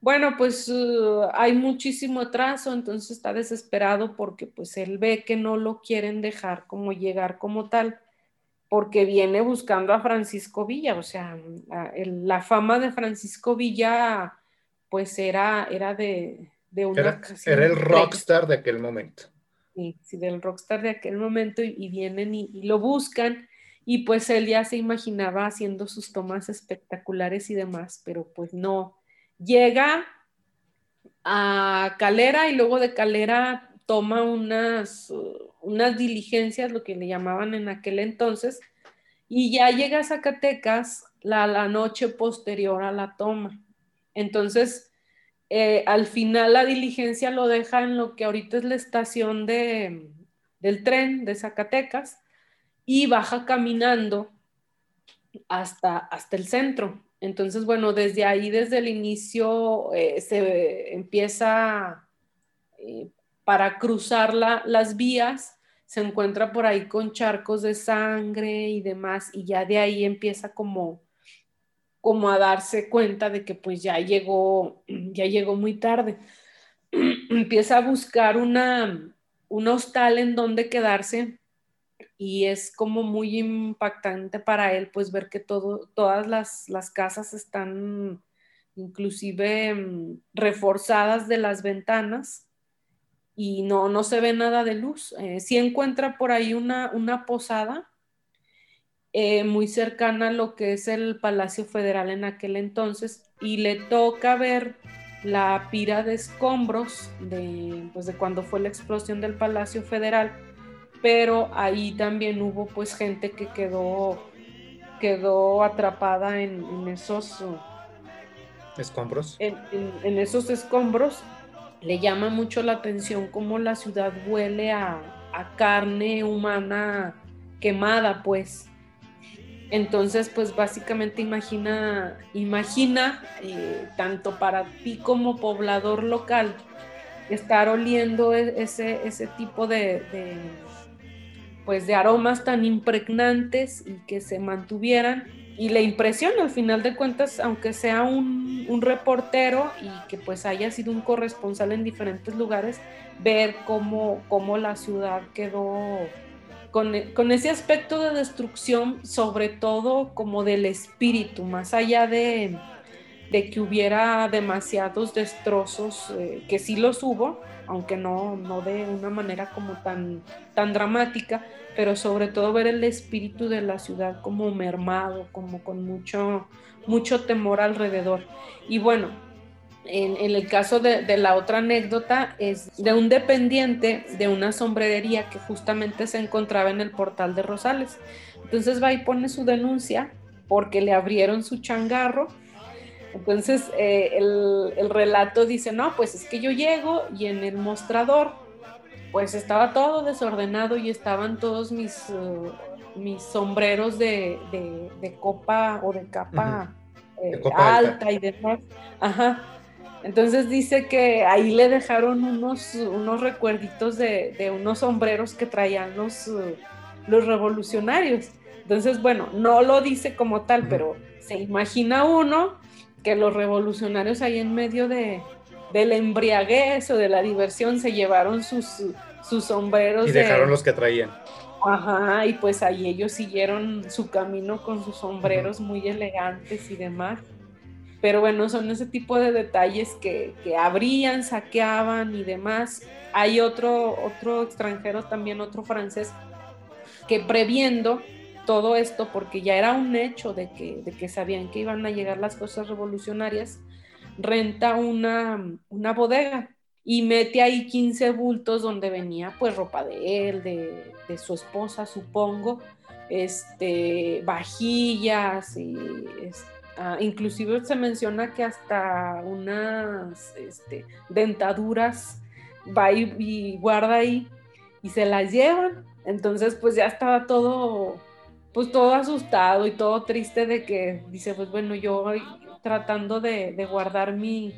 Bueno, pues uh, hay muchísimo atraso, entonces está desesperado porque pues él ve que no lo quieren dejar como llegar como tal, porque viene buscando a Francisco Villa, o sea, la, fama de Francisco Villa pues era, era de, de una... Era, era el rockstar de aquel momento. Sí, sí, del rockstar de aquel momento y, vienen y lo buscan y pues él ya se imaginaba haciendo sus tomas espectaculares y demás, pero pues no. Llega a Calera y luego de Calera toma unas, unas diligencias, lo que le llamaban en aquel entonces, y ya llega a Zacatecas la, la noche posterior a la toma. Entonces, eh, al final la diligencia lo deja en lo que ahorita es la estación de, del tren de Zacatecas y baja caminando hasta, hasta el centro. Entonces, bueno, desde ahí, desde el inicio, eh, se empieza eh, para cruzar las vías, se encuentra por ahí con charcos de sangre y demás, y ya de ahí empieza como, como a darse cuenta de que pues ya llegó, ya llegó muy tarde. empieza a buscar una, un hostal en donde quedarse y es como muy impactante para él pues ver que todas las, las casas están inclusive mm, reforzadas de las ventanas y no, no se ve nada de luz. Eh, sí encuentra por ahí una, una posada eh, muy cercana a lo que es el Palacio Federal en aquel entonces y le toca ver la pira de escombros de, pues, de cuando fue la explosión del Palacio Federal pero ahí también hubo pues gente que quedó, quedó atrapada en, esos escombros. En, esos escombros le llama mucho la atención cómo la ciudad huele a, carne humana quemada, pues. Entonces, pues básicamente imagina, imagina eh, tanto para ti como poblador local estar oliendo e, ese, ese tipo de pues de aromas tan impregnantes y que se mantuvieran. Y le impresiona al final de cuentas, aunque sea un, un, reportero y que pues haya sido un corresponsal en diferentes lugares, ver cómo, cómo la ciudad quedó con, con, ese aspecto de destrucción, sobre todo como del espíritu, más allá de, de que hubiera demasiados destrozos, eh, que sí los hubo, aunque no, no de una manera como tan, tan dramática, pero sobre todo ver el espíritu de la ciudad como mermado, como con mucho, mucho temor alrededor. Y bueno, En, el caso de, de, la otra anécdota es de un dependiente de una sombrerería que justamente se encontraba en el portal de Rosales. Entonces va y pone su denuncia porque le abrieron su changarro. Entonces eh, el, el, relato dice, no, pues es que yo llego y en el mostrador pues estaba todo desordenado y estaban todos mis, uh, mis sombreros de, de, copa o de capa, eh, alta, y demás. Ajá. Entonces dice que ahí le dejaron unos, unos recuerditos de, de unos sombreros que traían los, uh, los revolucionarios. Entonces, bueno, no lo dice como tal, pero se imagina uno que los revolucionarios ahí en medio de, la embriaguez o de la diversión se llevaron sus, sus sombreros. Y dejaron los que traían. Ajá, y pues ahí ellos siguieron su camino con sus sombreros muy elegantes y demás. Pero bueno, son ese tipo de detalles que, que abrían, saqueaban y demás. Hay otro, otro extranjero también, otro francés, que previendo todo esto, porque ya era un hecho de que, de que sabían que iban a llegar las cosas revolucionarias, renta una, una bodega y mete ahí 15 bultos donde venía pues ropa de él, de, de su esposa, supongo, este, vajillas y ah, inclusive se menciona que hasta unas este, dentaduras va y, y, guarda ahí y se las llevan. Entonces pues ya estaba todo pues todo asustado y todo triste de que dice, pues bueno, yo tratando de, guardar mi,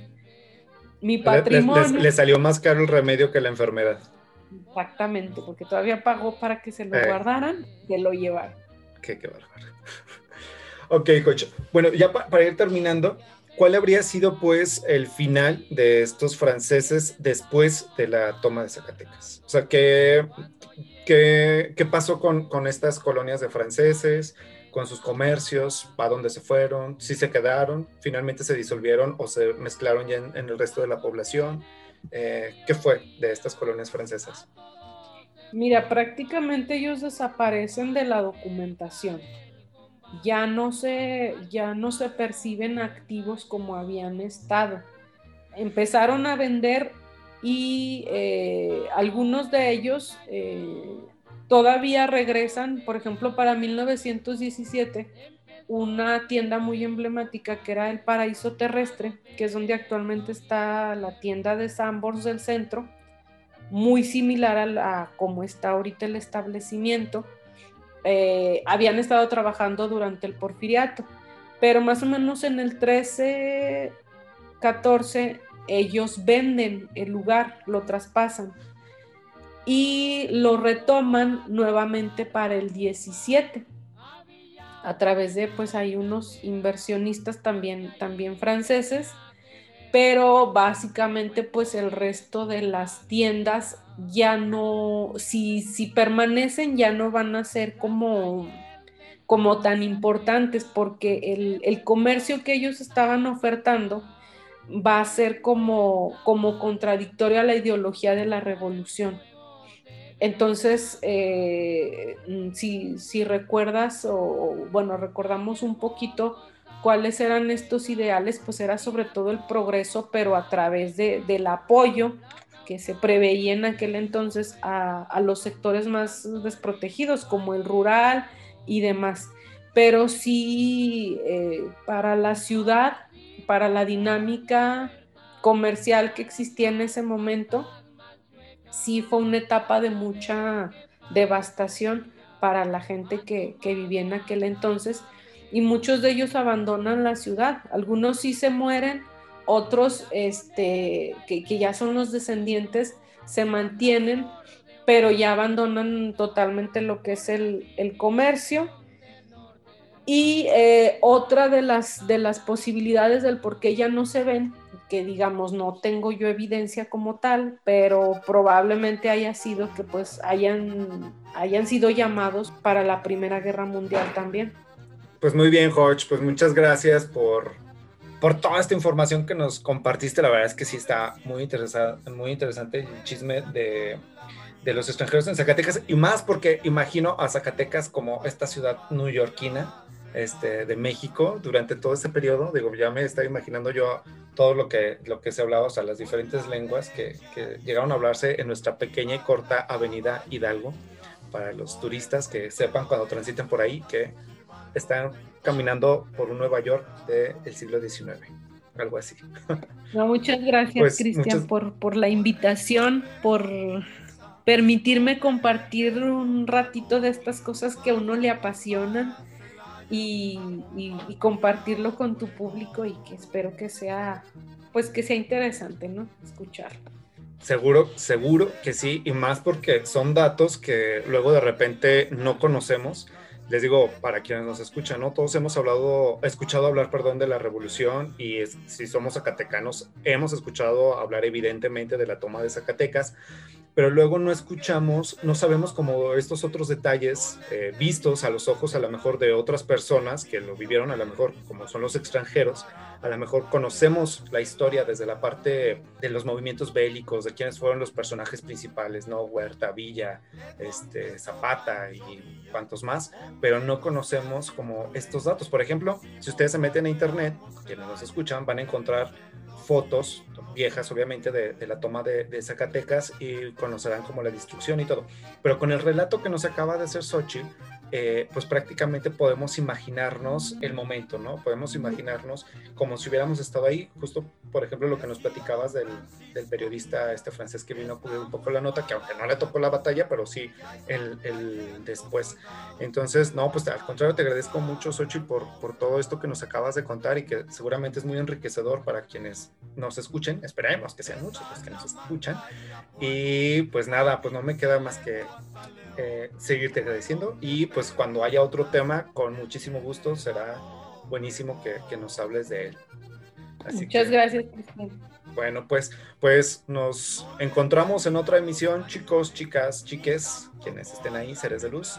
mi patrimonio. Le, salió más caro el remedio que la enfermedad. Exactamente, porque todavía pagó para que se lo eh. guardaran, que lo llevaran. Qué, qué bárbaro. ok, coach. Bueno, ya para ir terminando, ¿cuál habría sido pues el final de estos franceses después de la toma de Zacatecas? O sea, ¿qué, ¿Qué, pasó con, estas colonias de franceses, con sus comercios, para dónde se fueron, si se quedaron, finalmente se disolvieron o se mezclaron ya en, el resto de la población? Eh, ¿Qué fue de estas colonias francesas? Mira, prácticamente ellos desaparecen de la documentación. Ya no se, ya no se perciben activos como habían estado. Empezaron a vender y eh, algunos de ellos eh, todavía regresan, por ejemplo, para 1917, una tienda muy emblemática que era el Paraíso Terrestre, que es donde actualmente está la tienda de Sambors del centro, muy similar a, la, como está ahorita el establecimiento. Eh, habían estado trabajando durante el porfiriato, pero más o menos en el 13, 14 ellos venden el lugar, lo traspasan y lo retoman nuevamente para el 17 a través de pues hay unos inversionistas también también franceses pero básicamente pues el resto de las tiendas ya no si, si permanecen ya no van a ser como como tan importantes porque el, el comercio que ellos estaban ofertando va a ser como, como contradictorio a la ideología de la revolución. Entonces, eh, si, recuerdas, o bueno, recordamos un poquito cuáles eran estos ideales, pues era sobre todo el progreso, pero a través del apoyo que se preveía en aquel entonces a, los sectores más desprotegidos, como el rural y demás. Pero sí, eh, para la ciudad para la dinámica comercial que existía en ese momento, sí fue una etapa de mucha devastación para la gente que, vivía en aquel entonces y muchos de ellos abandonan la ciudad. Algunos sí se mueren, otros este, que, ya son los descendientes se mantienen, pero ya abandonan totalmente lo que es el, el comercio y eh, otra de las, de las posibilidades del por qué ya no se ven, que digamos no tengo yo evidencia como tal, pero probablemente haya sido que pues hayan, hayan sido llamados para la Primera Guerra Mundial también. Pues muy bien, Jorge, pues muchas gracias por, por toda esta información que nos compartiste. La verdad es que sí está muy, muy interesante el chisme de, de los extranjeros en Zacatecas y más porque imagino a Zacatecas como esta ciudad newyorkina este, de México durante todo ese periodo. Digo, ya me estaba imaginando yo todo lo que, lo que se hablaba, o sea, las diferentes lenguas que, que llegaron a hablarse en nuestra pequeña y corta avenida Hidalgo, para los turistas que sepan cuando transiten por ahí que están caminando por un Nueva York del siglo XIX, algo así. muchas gracias, pues, Cristian, por, por la invitación, por permitirme compartir un ratito de estas cosas que a uno le apasionan y, compartirlo con tu público y que espero que sea, pues que sea interesante, ¿no? Escucharlo. Seguro, seguro que sí, y más porque son datos que luego de repente no conocemos les digo, para quienes nos escuchan, ¿no? Todos hemos hablado, escuchado hablar, perdón, de la revolución y si somos zacatecanos, hemos escuchado hablar evidentemente de la toma de Zacatecas, pero luego no escuchamos, no sabemos como estos otros detalles eh, vistos a los ojos a lo mejor de otras personas que lo vivieron a lo mejor como son los extranjeros, a lo mejor conocemos la historia desde la parte de los movimientos bélicos, de quiénes fueron los personajes principales, ¿no? Huerta, Villa, este, Zapata y cuantos más, pero no conocemos como estos datos. Por ejemplo, si ustedes se meten a internet, quienes nos escuchan, van a encontrar fotos viejas, obviamente, de, la toma de, Zacatecas y conocerán como la destrucción y todo. Pero con el relato que nos acaba de hacer Xochitl, eh, pues prácticamente podemos imaginarnos el momento, ¿no? Podemos imaginarnos como si hubiéramos estado ahí, justo por ejemplo lo que nos platicabas del, del periodista este francés que vino a cubrir un poco la nota, que aunque no le tocó la batalla, pero sí el, el después. Entonces, no, pues al contrario, te agradezco mucho, Xochitl, por, por todo esto que nos acabas de contar y que seguramente es muy enriquecedor para quienes nos escuchen, esperemos que sean muchos los que nos escuchan. Y pues nada, pues no me queda más que eh, seguirte agradeciendo y pues cuando haya otro tema, con muchísimo gusto, será buenísimo que, nos hables de él. Muchas gracias. Bueno, pues, pues nos encontramos en otra emisión, chicos, chicas, chiques, quienes estén ahí, seres de luz.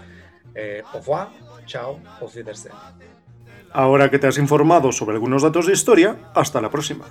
Eh, au revoir, chao, auf Wiedersehen. Ahora que te has informado sobre algunos datos de historia, hasta la próxima.